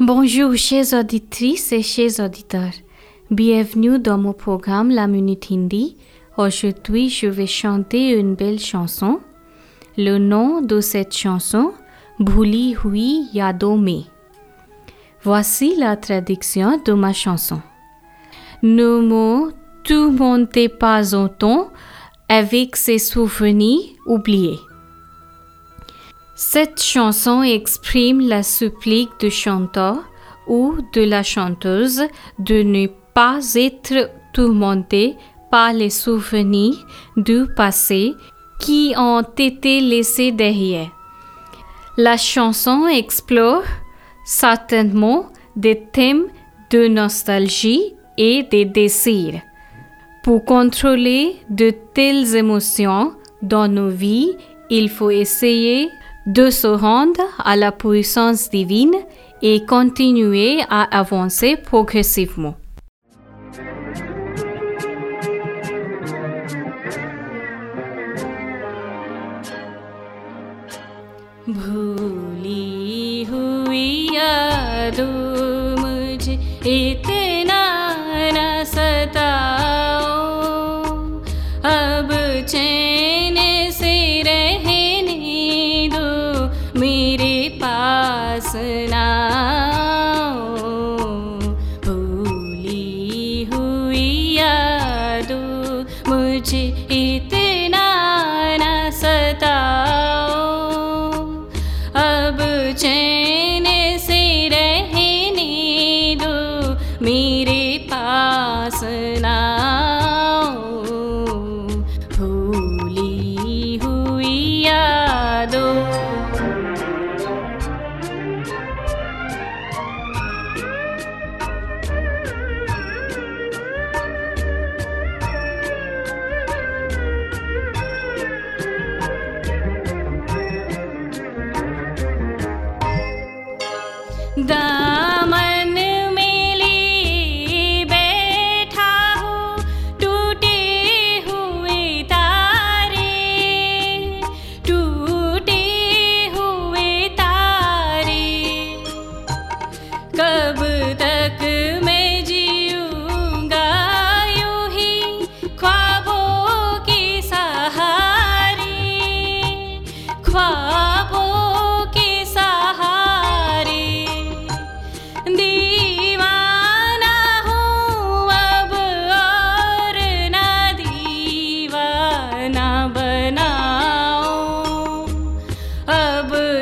Bonjour chers auditrices et chers auditeurs. Bienvenue dans mon programme La Minute Hindi. Aujourd'hui, je vais chanter une belle chanson. Le nom de cette chanson, Bhuli Hui Yadon में. Voici la traduction de ma chanson. Ne me tourmentez pas autant avec ces souvenirs oubliés. Cette chanson exprime la supplique du chanteur ou de la chanteuse de ne pas être tourmenté par les souvenirs du passé qui ont été laissés derrière. La chanson explore certainement des thèmes de nostalgie et de désir. Pour contrôler de telles émotions dans nos vies, il faut essayer de se rendre à la puissance divine et continuer à avancer progressivement. भूली हुई यादों मुझे इतना मुझे इतना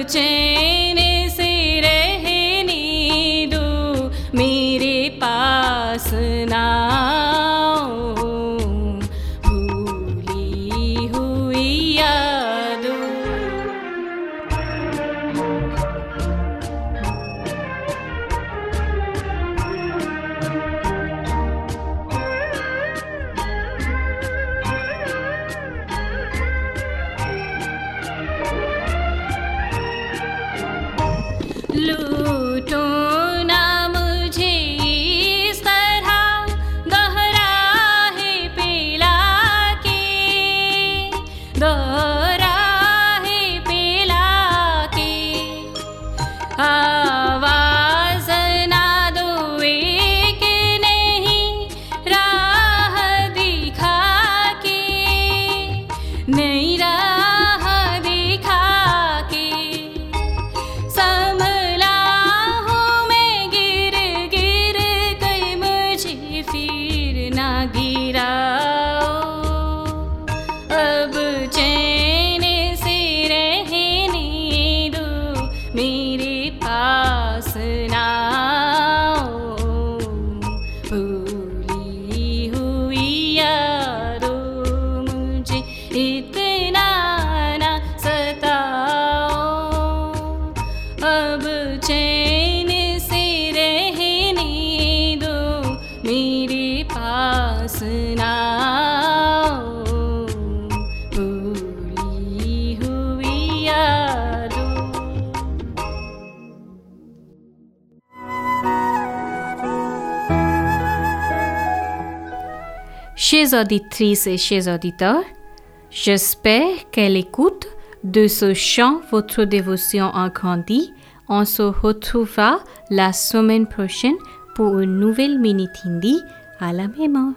change. लूटो। Chers auditrices et chers auditeurs, j'espère que l'écoute de ce chant, votre dévotion a grandi. On se retrouvera la semaine prochaine pour une nouvelle minute hindi à la heure.